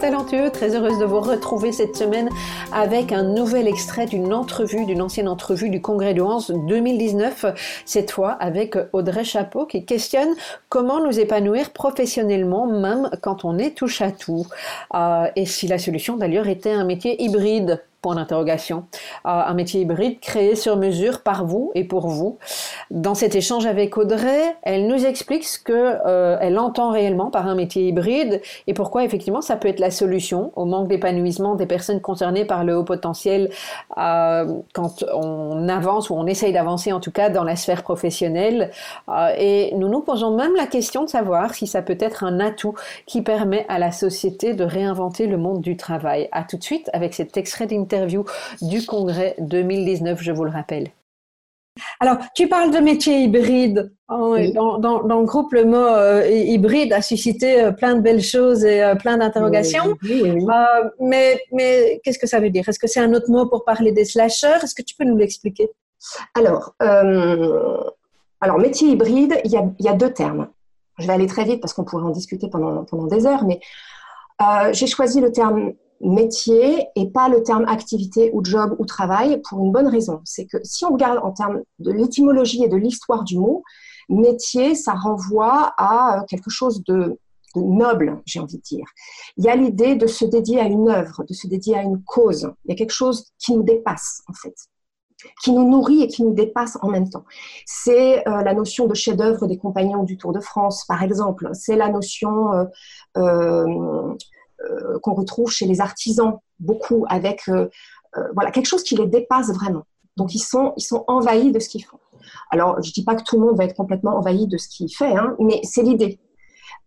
Talentueux, très heureuse de vous retrouver cette semaine avec un nouvel extrait d'une entrevue, d'une ancienne entrevue du Congrès de Hans 2019, cette fois avec Audrey Chapeau qui questionne comment nous épanouir professionnellement même quand on est touche à tout. Euh, et si la solution d'ailleurs était un métier hybride Point d'interrogation. un métier hybride créé sur mesure par vous et pour vous. Dans cet échange avec Audrey, elle nous explique ce que euh, elle entend réellement par un métier hybride et pourquoi effectivement ça peut être la solution au manque d'épanouissement des personnes concernées par le haut potentiel euh, quand on avance ou on essaye d'avancer en tout cas dans la sphère professionnelle. Euh, et nous nous posons même la question de savoir si ça peut être un atout qui permet à la société de réinventer le monde du travail. À tout de suite avec cet extrait d'interview interview du congrès 2019, je vous le rappelle. Alors, tu parles de métier hybride. Dans, le groupe, le mot euh, hybride a suscité euh, plein de belles choses et euh, plein d'interrogations. mais mais qu'est-ce que ça veut dire? Est-ce que c'est un autre mot pour parler des slashers Est-ce que tu peux nous l'expliquer? Alors, alors, métier hybride, il y, a, il y, a, deux termes. Je vais aller très vite parce qu'on pourrait en discuter pendant, pendant des heures, mais j'ai choisi le terme métier et pas le terme activité ou job ou travail pour une bonne raison. C'est que si on regarde en termes de l'étymologie et de l'histoire du mot, métier, ça renvoie à quelque chose de, noble, j'ai envie de dire. Il y a l'idée de se dédier à une œuvre, de se dédier à une cause. Il y a quelque chose qui nous dépasse, en fait qui nous nourrit et qui nous dépasse en même temps. C'est euh, la notion de chef-d'œuvre des compagnons du Tour de France, par exemple. C'est la notion euh, euh, euh, qu'on retrouve chez les artisans beaucoup, avec euh, euh, voilà quelque chose qui les dépasse vraiment. Donc ils sont ils sont envahis de ce qu'ils font. Alors je dis pas que tout le monde va être complètement envahi de ce qu'il fait, hein, mais c'est l'idée.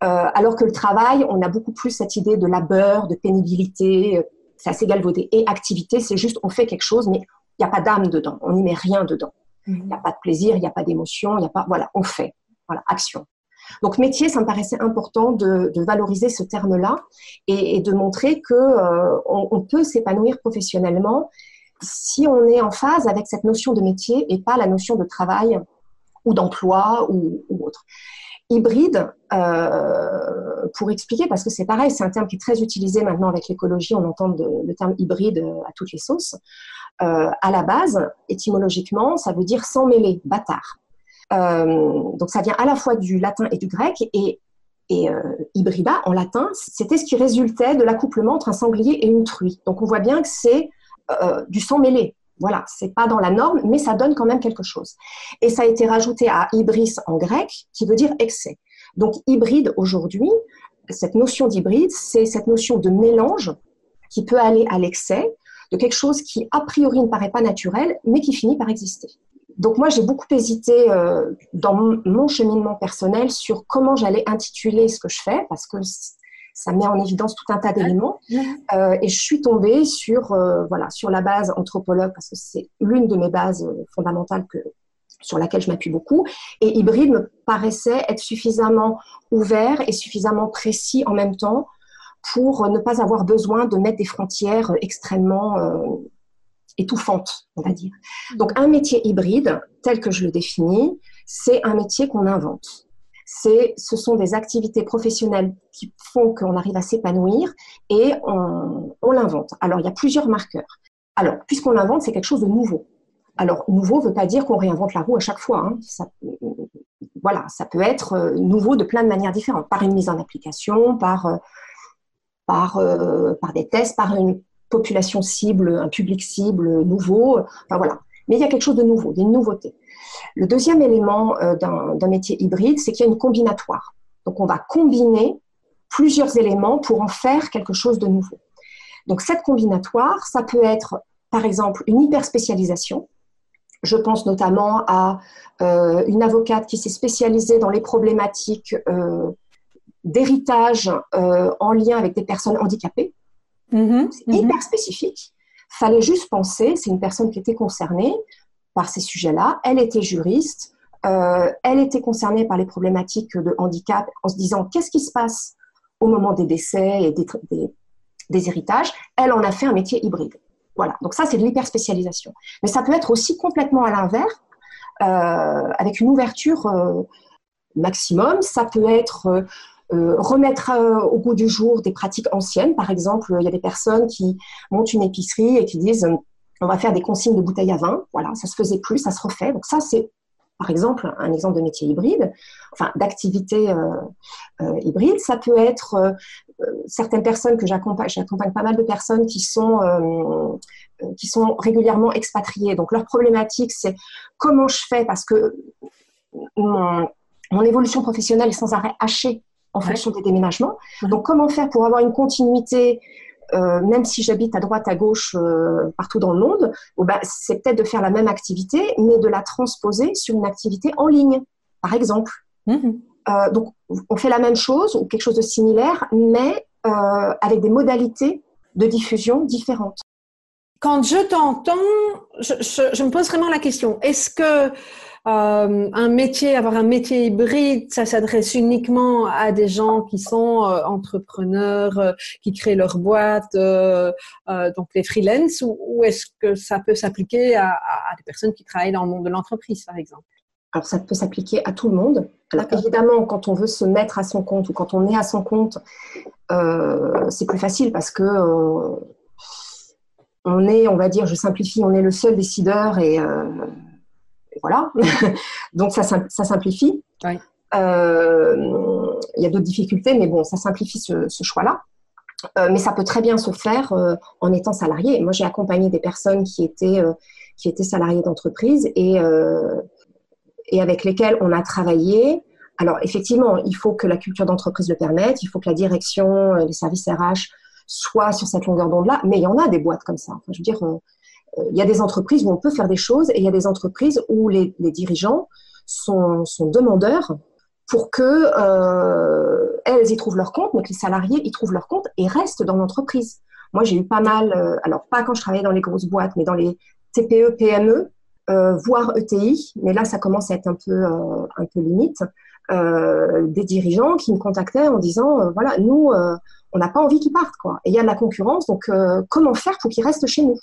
alors que le travail, on a beaucoup plus cette idée de labeur, de pénibilité, c'est assez galvaudé. Et activité, c'est juste on fait quelque chose, mais il n'y a pas d'âme dedans, on n'y met rien dedans. Mmh. Il n'y a pas de plaisir, il n'y a pas d'émotion, il n'y a pas, voilà, on fait, voilà, action. Donc métier, ça me paraissait important de, valoriser ce terme-là et, de montrer que euh, on, peut s'épanouir professionnellement si on est en phase avec cette notion de métier et pas la notion de travail ou d'emploi ou, autre. Hybride, euh, pour expliquer, parce que c'est pareil, c'est un terme qui est très utilisé maintenant avec l'écologie, on entend le terme hybride à toutes les sauces. Euh, à la base, étymologiquement, ça veut dire sans mêler, bâtard. Euh, donc ça vient à la fois du latin et du grec et, euh, hybrida en latin, c'était ce qui résultait de l'accouplement entre un sanglier et une truie. Donc on voit bien que c'est euh, du sang mêlé. Voilà, c'est pas dans la norme, mais ça donne quand même quelque chose. Et ça a été rajouté à hybris en grec, qui veut dire excès. Donc hybride aujourd'hui, cette notion d'hybride, c'est cette notion de mélange qui peut aller à l'excès de quelque chose qui a priori ne paraît pas naturel, mais qui finit par exister. Donc moi, j'ai beaucoup hésité euh, dans mon, cheminement personnel sur comment j'allais intituler ce que je fais, parce que ça met en évidence tout un tas d'éléments. Euh, et je suis tombée sur, euh, voilà, sur la base anthropologue, parce que c'est l'une de mes bases fondamentales que, sur laquelle je m'appuie beaucoup. Et hybride me paraissait être suffisamment ouvert et suffisamment précis en même temps pour ne pas avoir besoin de mettre des frontières extrêmement étouffante, on va dire. Donc un métier hybride, tel que je le définis, c'est un métier qu'on invente. C'est, ce sont des activités professionnelles qui font qu'on arrive à s'épanouir et on, l'invente. Alors il y a plusieurs marqueurs. Alors puisqu'on l'invente, c'est quelque chose de nouveau. Alors nouveau ne veut pas dire qu'on réinvente la roue à chaque fois. Hein. Voilà, ça peut être euh, nouveau de plein de manières différentes, par une mise en application, par, euh, par, euh, par des tests, par une population cible, un public cible nouveau. Enfin voilà. Mais il y a quelque chose de nouveau, des nouveautés. Le deuxième élément euh, d'un métier hybride, c'est qu'il y a une combinatoire. Donc on va combiner plusieurs éléments pour en faire quelque chose de nouveau. Donc cette combinatoire, ça peut être par exemple une hyperspécialisation. Je pense notamment à euh, une avocate qui s'est spécialisée dans les problématiques euh, d'héritage en lien avec des personnes handicapées. Mm-hmm. c'est mm-hmm. hyper spécifique. Fallait juste penser, c'est une personne qui était concernée par ces sujets-là. Elle était juriste, euh, elle était concernée par les problématiques de handicap en se disant qu'est-ce qui se passe au moment des décès et des, héritages? Elle en a fait un métier hybride. Voilà, donc ça c'est de l'hyperspécialisation. Mais ça peut être aussi complètement à l'inverse, euh, avec une ouverture euh, maximum. Ça peut être remettre au goût du jour des pratiques anciennes. Par exemple, il y a des personnes qui montent une épicerie et qui disent on va faire des consignes de bouteilles à vin. Voilà, ça se faisait plus, ça se refait. Donc ça, c'est par exemple un exemple de métier hybride, enfin d'activité euh, euh, hybride. Ça peut être euh, certaines personnes que j'accompagne, j'accompagne pas mal de personnes qui sont qui sont régulièrement expatriées. Donc leur problématique, c'est comment je fais? Parce que mon, évolution professionnelle est sans arrêt hachée en fonction des déménagements. Donc comment faire pour avoir une continuité euh, même si j'habite à droite, à gauche, euh, partout dans le monde, bah, c'est peut-être de faire la même activité, mais de la transposer sur une activité en ligne, par exemple. Mhm. Euh, donc, on fait la même chose ou quelque chose de similaire, mais avec des modalités de diffusion différentes. Quand je t'entends, je, me pose vraiment la question, est-ce que euh, un métier, avoir un métier hybride, ça s'adresse uniquement à des gens qui sont euh, entrepreneurs, euh, qui créent leur boîte, donc les freelance, ou, est-ce que ça peut s'appliquer à, des personnes qui travaillent dans le monde de l'entreprise, par exemple? Alors, ça peut s'appliquer à tout le monde. Alors, évidemment, quand on veut se mettre à son compte ou quand on est à son compte, c'est plus facile parce que on est, on va dire, je simplifie, on est le seul décideur et voilà. Donc ça, ça simplifie. Euh, il y a d'autres difficultés, mais bon, ça simplifie ce, choix-là. Euh, mais ça peut très bien se faire euh, en étant salarié. Moi, j'ai accompagné des personnes qui étaient, qui étaient salariées d'entreprise et, et avec lesquelles on a travaillé. Alors, effectivement, il faut que la culture d'entreprise le permette, il faut que la direction, les services RH soient sur cette longueur d'onde-là, mais il y en a des boîtes comme ça. je veux dire, il y a des entreprises où on peut faire des choses et il y a des entreprises où les, dirigeants sont, demandeurs pour que euh, elles y trouvent leur compte, mais que les salariés y trouvent leur compte et restent dans l'entreprise. Moi, j'ai eu pas mal, euh, alors pas quand je travaillais dans les grosses boîtes, mais dans les TPE, PME, euh, voire ETI, mais là, ça commence à être un peu, un peu limite, des dirigeants qui me contactaient en disant, voilà, nous, on n'a pas envie qu'ils partent, quoi. Et il y a de la concurrence, donc comment faire pour qu'ils restent chez nous?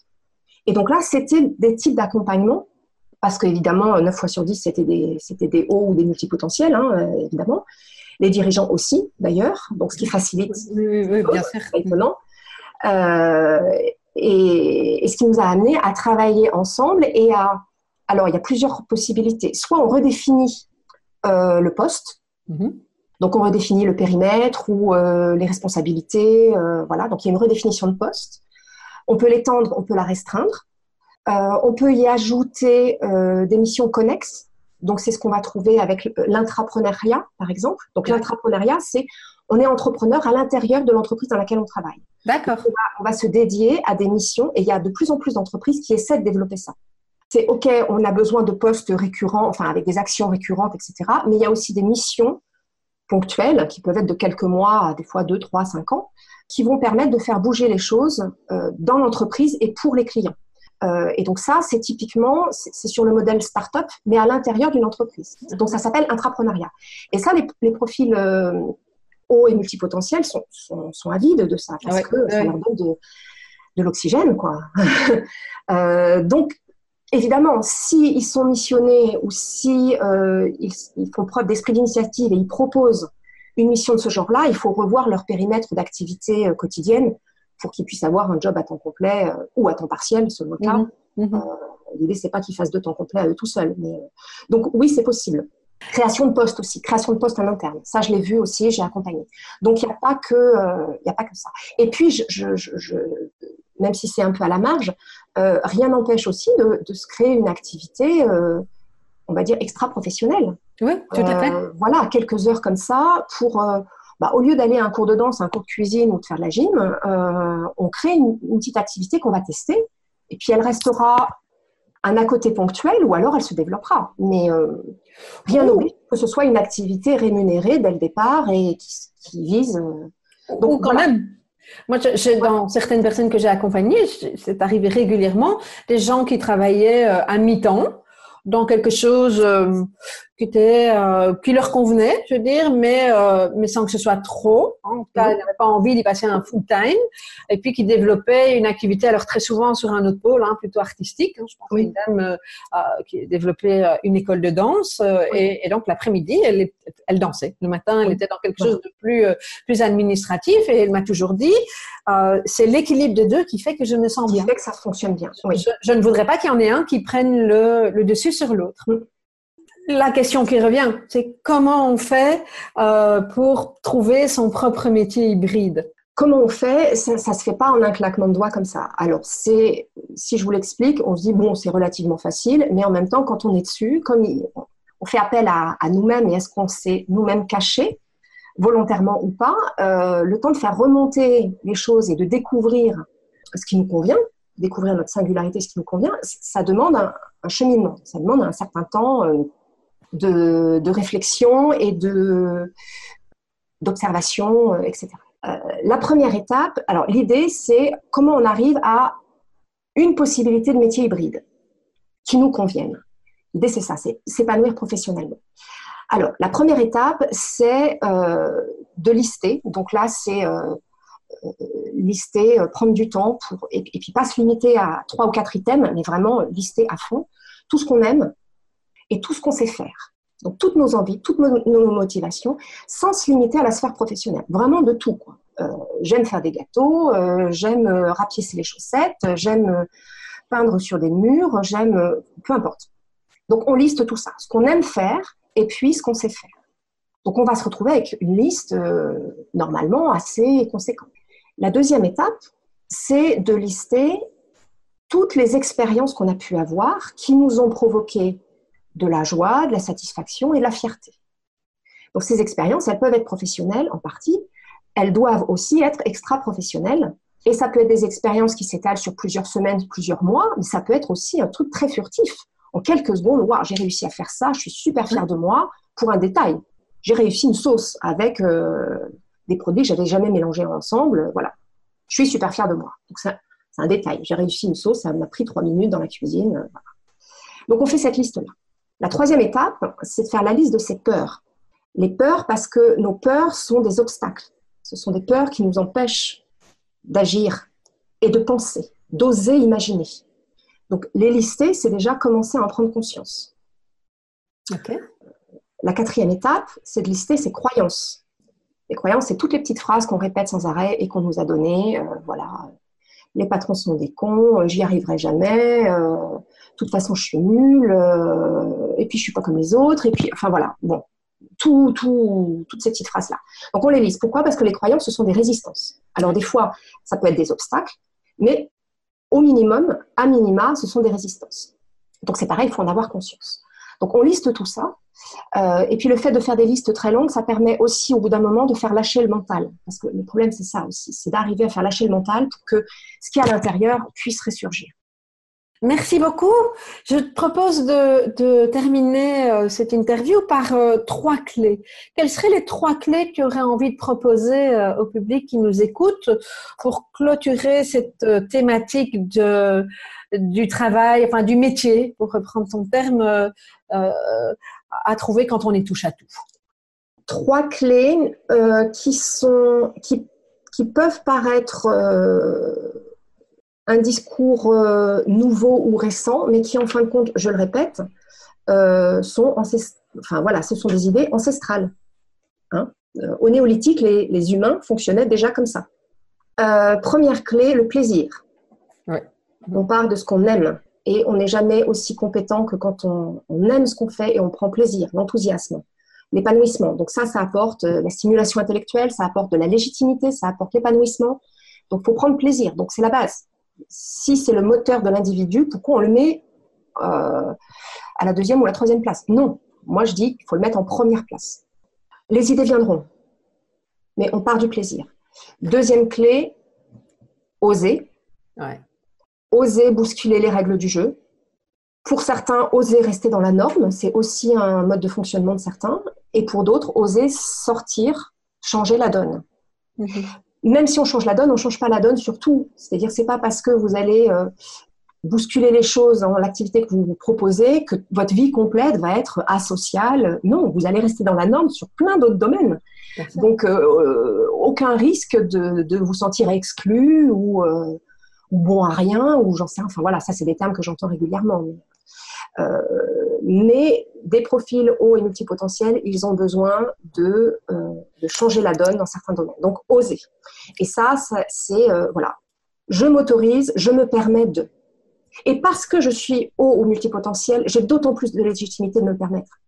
Et donc là, c'était des types d'accompagnement, parce qu'évidemment, 9 fois sur 10, c'était des, c'était des hauts ou des multipotentiels, hein, euh, évidemment. Les dirigeants aussi, d'ailleurs, donc ce qui facilite. Oui, oui, bien sûr. Étonnant. Euh, et, ce qui nous a amené à travailler ensemble et à. Alors, il y a plusieurs possibilités. Soit on redéfinit euh, le poste, mm-hmm. donc on redéfinit le périmètre ou les responsabilités, voilà. Donc il y a une redéfinition de poste. On peut l'étendre, on peut la restreindre. Euh, on peut y ajouter euh, des missions connexes. Donc, c'est ce qu'on va trouver avec l'intrapreneuriat, par exemple. Donc, l'intrapreneuriat, c'est on est entrepreneur à l'intérieur de l'entreprise dans laquelle on travaille. D'accord. On, va se dédier à des missions et il y a de plus en plus d'entreprises qui essaient de développer ça. C'est OK, on a besoin de postes récurrents, enfin avec des actions récurrentes, etc. Mais il y a aussi des missions ponctuelles qui peuvent être de quelques mois, des fois deux, trois, cinq ans, qui vont permettre de faire bouger les choses euh, dans l'entreprise et pour les clients. Euh, et donc ça, c'est typiquement, c'est sur le modèle start-up, mais à l'intérieur d'une entreprise. Donc ça s'appelle intrapreneuriat. Et ça, les, profils euh, hauts et multipotentiels sont, sont, avides de ça, parce que ça leur donne de, de l'oxygène, quoi. donc, évidemment, s'ils ils sont missionnés ou si ils, ils, font preuve d'esprit d'initiative et ils proposent une mission de ce genre-là, il faut revoir leur périmètre d'activité euh, quotidienne pour qu'ils puissent avoir un job à temps complet euh, ou à temps partiel, selon le cas. Mhm. Mhm. Euh, l'idée, c'est pas qu'ils fassent deux temps complet à eux tout seuls. Mais, donc oui, c'est possible. Création de poste aussi, création de poste en interne. Ça, je l'ai vu aussi, j'ai accompagné. Donc il n'y a pas que, a pas que ça. Et puis, je, même si c'est un peu à la marge, rien n'empêche aussi de, se créer une activité, on va dire, extra-professionnelle. Oui, tout à fait. voilà, quelques heures comme ça pour bah, au lieu d'aller à un cours de danse, un cours de cuisine ou de faire de la gym, euh, on crée une, petite activité qu'on va tester. Et puis elle restera un à côté ponctuel ou alors elle se développera. Mais euh, rien oh. n'oblige que ce soit une activité rémunérée dès le départ et qui, vise. Euh, donc, quand même. Moi, dans certaines personnes que j'ai accompagnées, c'est arrivé régulièrement, des gens qui travaillaient à mi-temps dans quelque chose qui était euh, qui leur convenait, je veux dire, mais euh, mais sans que ce soit trop. En tout cas, ils n'avaient pas envie d'y passer un full time, et puis qui développaient une activité alors très souvent sur un autre pôle, hein, plutôt artistique. Hein, je pense oui. une dame euh, euh qui développait euh, une école de danse, et, et, donc l'après-midi, elle elle dansait. Le matin, elle était dans quelque chose de plus plus administratif, et elle m'a toujours dit, c'est l'équilibre des deux qui fait que je me sens bien. Qui fait que ça fonctionne bien. Je, ne voudrais pas qu'il y en ait un qui prenne le, le dessus sur l'autre. La question qui revient, c'est comment on fait euh, pour trouver son propre métier hybride? Comment on fait Ça ne se fait pas en un claquement de doigts comme ça. Alors, c'est, si je vous l'explique, on se dit, bon, c'est relativement facile, mais en même temps, quand on est dessus, comme on fait appel à, nous-mêmes et est-ce qu'on s'est nous-mêmes caché, volontairement ou pas, euh, le temps de faire remonter les choses et de découvrir ce qui nous convient, découvrir notre singularité, ce qui nous convient, ça demande un, cheminement, ça demande un certain temps. Euh, de, réflexion et de d'observation, euh, etc. Euh, la première étape, alors l'idée, c'est comment on arrive à une possibilité de métier hybride qui nous convienne. L'idée, c'est ça, c'est s'épanouir professionnellement. Alors, la première étape, c'est de lister. Donc là, c'est lister, prendre du temps pour, et, puis pas se limiter à trois ou quatre items, mais vraiment lister à fond tout ce qu'on aime, et tout ce qu'on sait faire. Donc toutes nos envies, toutes nos, motivations, sans se limiter à la sphère professionnelle. Vraiment de tout. Euh, j'aime faire des gâteaux, euh, j'aime euh, rapiécer les chaussettes, j'aime peindre sur des murs, j'aime... peu importe. Donc on liste tout ça, ce qu'on aime faire et puis ce qu'on sait faire. Donc on va se retrouver avec une liste normalement assez conséquente. La deuxième étape, c'est de lister toutes les expériences qu'on a pu avoir qui nous ont provoqué de la joie, de la satisfaction et de la fierté. Donc ces expériences, elles peuvent être professionnelles en partie, elles doivent aussi être extra-professionnelles. Et ça peut être des expériences qui s'étalent sur plusieurs semaines, plusieurs mois, mais ça peut être aussi un truc très furtif. En quelques secondes, wow, j'ai réussi à faire ça, je suis super fière de moi. Pour un détail, j'ai réussi une sauce avec euh, des produits que j'avais jamais mélangés ensemble. Voilà, je suis super fière de moi. Donc c'est un détail. J'ai réussi une sauce, ça m'a pris trois minutes dans la cuisine. Donc on fait cette liste-là. La troisième étape, c'est de faire la liste de ces peurs. Les peurs parce que nos peurs sont des obstacles. Ce sont des peurs qui nous empêchent d'agir et de penser, d'oser imaginer. Donc les lister, c'est déjà commencer à en prendre conscience. La quatrième étape, c'est de lister ses croyances. Les croyances, c'est toutes les petites phrases qu'on répète sans arrêt et qu'on nous a données. Euh, voilà, les patrons sont des cons, euh, j'y arriverai jamais, euh, de toute façon je suis nulle, et puis je suis pas comme les autres, et puis, enfin voilà, bon, tout, tout, toutes ces petites phrases-là. Donc on les lise. Pourquoi? Parce que les croyances, ce sont des résistances. Alors des fois, ça peut être des obstacles, mais au minimum, à minima, ce sont des résistances. Donc c'est pareil, il faut en avoir conscience. Donc on liste tout ça, euh, et puis le fait de faire des listes très longues, ça permet aussi au bout d'un moment de faire lâcher le mental. Parce que le problème, c'est ça aussi, c'est d'arriver à faire lâcher le mental pour que ce qui est à l'intérieur puisse ressurgir. Merci beaucoup. Je te propose de, terminer euh, cette interview par euh, trois clés. Quelles seraient les trois clés que tu aurais envie de proposer au public qui nous écoute pour clôturer cette thématique de, du travail, enfin du métier, pour reprendre ton terme, à trouver quand on est touche à tout Trois clés euh, qui, sont, qui, qui peuvent paraître euh, un discours euh, nouveau ou récent, mais qui en fin de compte, je le répète, sont enfin voilà, ce sont des idées ancestrales. Hein. au néolithique, les, les, humains fonctionnaient déjà comme ça. première clé, le plaisir. On parle de ce qu'on aime et on n'est jamais aussi compétent que quand on, aime ce qu'on fait et on prend plaisir, l'enthousiasme, l'épanouissement. Donc ça, ça apporte euh, la stimulation intellectuelle, ça apporte de la légitimité, ça apporte l'épanouissement. Donc faut prendre plaisir. Donc c'est la base. si c'est le moteur de l'individu, pourquoi on le met euh, à la deuxième ou la troisième place? Non, moi je dis qu'il faut le mettre en première place. Les idées viendront, mais on part du plaisir. Deuxième clé, oser. Oser bousculer les règles du jeu. Pour certains, oser rester dans la norme, c'est aussi un mode de fonctionnement de certains. Et pour d'autres, oser sortir, changer la donne. Mhm. Même si on change la donne, on ne change pas la donne sur tout. C'est-à-dire, c'est pas parce que vous allez euh, bousculer les choses dans l'activité que vous vous proposez que votre vie complète va être asociale. Non, vous allez rester dans la norme sur plein d'autres domaines. Donc, euh, aucun risque de, vous sentir exclu ou, euh, ou, bon à rien, ou j'en sais Enfin, voilà, ça, c'est des termes que j'entends régulièrement. Euh, mais des profils hauts et multipotentiels, ils ont besoin de, de, changer la donne dans certains domaines. Donc, oser. Et ça, c'est, voilà, je m'autorise, je me permets de. Et parce que je suis haut ou multipotentiel, j'ai d'autant plus de légitimité de me permettre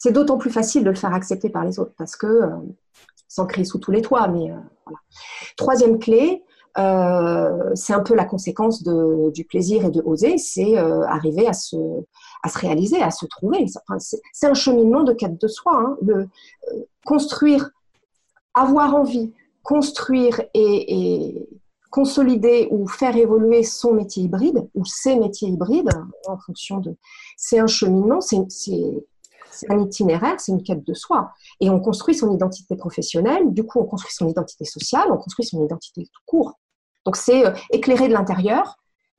c'est d'autant plus facile de le faire accepter par les autres parce que, euh, sans crier sous tous les toits, mais euh, voilà. Troisième clé, euh, c'est un peu la conséquence du plaisir et de oser, c'est arriver à se, à se réaliser, à se trouver. c'est un cheminement de quête de soi. Hein. Le, construire, avoir envie, construire et, consolider ou faire évoluer son métier hybride ou ses métiers hybrides en fonction de. C'est un cheminement, c'est un itinéraire, c'est une quête de soi. Et on construit son identité professionnelle, du coup, on construit son identité sociale, on construit son identité tout court. Donc, c'est euh, éclairer de l'intérieur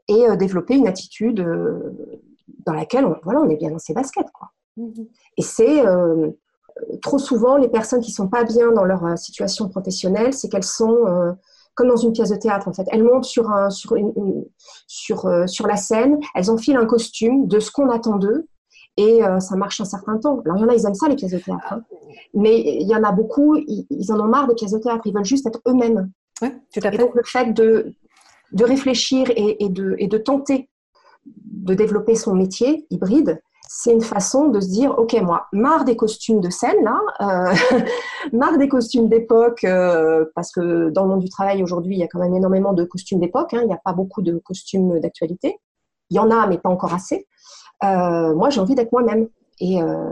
et euh, développer une attitude euh, dans laquelle on, voilà, on est bien dans ses baskets. Quoi. Mm-hmm. Et c'est trop souvent les personnes qui ne sont pas bien dans leur situation professionnelle, c'est qu'elles sont comme dans une pièce de théâtre en fait. Elles montent sur, un, sur, sur, sur la scène, elles enfilent un costume de ce qu'on attend d'eux et euh, ça marche un certain temps. Alors, il y en a, ils aiment ça, les pièces de théâtre. Hein. Mais il y en a beaucoup, ils, en ont marre des pièces de théâtre. Ils veulent juste être eux-mêmes. Oui, tout à fait. Et donc, le fait de, de réfléchir et, de, et de tenter de développer son métier hybride, c'est une façon de se dire, OK, moi, marre des costumes de scène, là, euh, marre des costumes d'époque, euh, parce que dans le monde du travail, aujourd'hui, il y a quand même énormément de costumes d'époque, hein. il n'y a pas beaucoup de costumes d'actualité. Il y en a, mais pas encore assez. Euh, moi, j'ai envie d'être moi-même et, euh,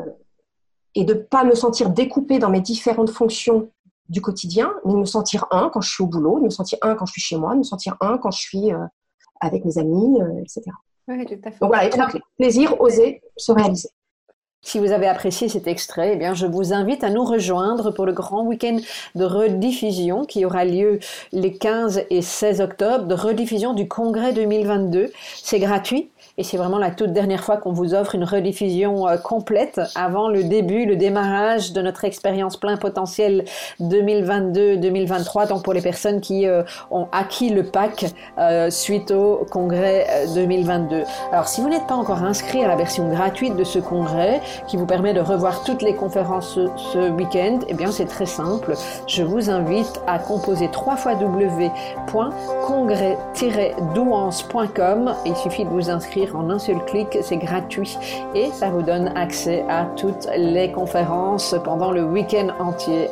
et de ne pas me sentir découpée dans mes différentes fonctions du quotidien, mais de me sentir un quand je suis au boulot, de me sentir un quand je suis chez moi, de me sentir un quand je suis euh, avec mes amis, etc. Oui, tout à fait. Donc voilà, les trois clés. Plaisir, oser, se réaliser. Si vous avez apprécié cet extrait, eh bien, je vous invite à nous rejoindre pour le grand week-end de rediffusion qui aura lieu les 15 et 16 octobre, de rediffusion du congrès 2022. C'est gratuit. Et c'est vraiment la toute dernière fois qu'on vous offre une rediffusion euh, complète avant le début, le démarrage de notre expérience plein potentiel 2022-2023. Donc pour les personnes qui euh, ont acquis le pack euh, suite au congrès 2022. Alors si vous n'êtes pas encore inscrit à la version gratuite de ce congrès qui vous permet de revoir toutes les conférences ce, week-end, eh bien c'est très simple. Je vous invite à composer 3 fois w.congrès-douance.com. Il suffit de vous inscrire en un seul clic, c'est gratuit et ça vous donne accès à toutes les conférences pendant le week-end entier.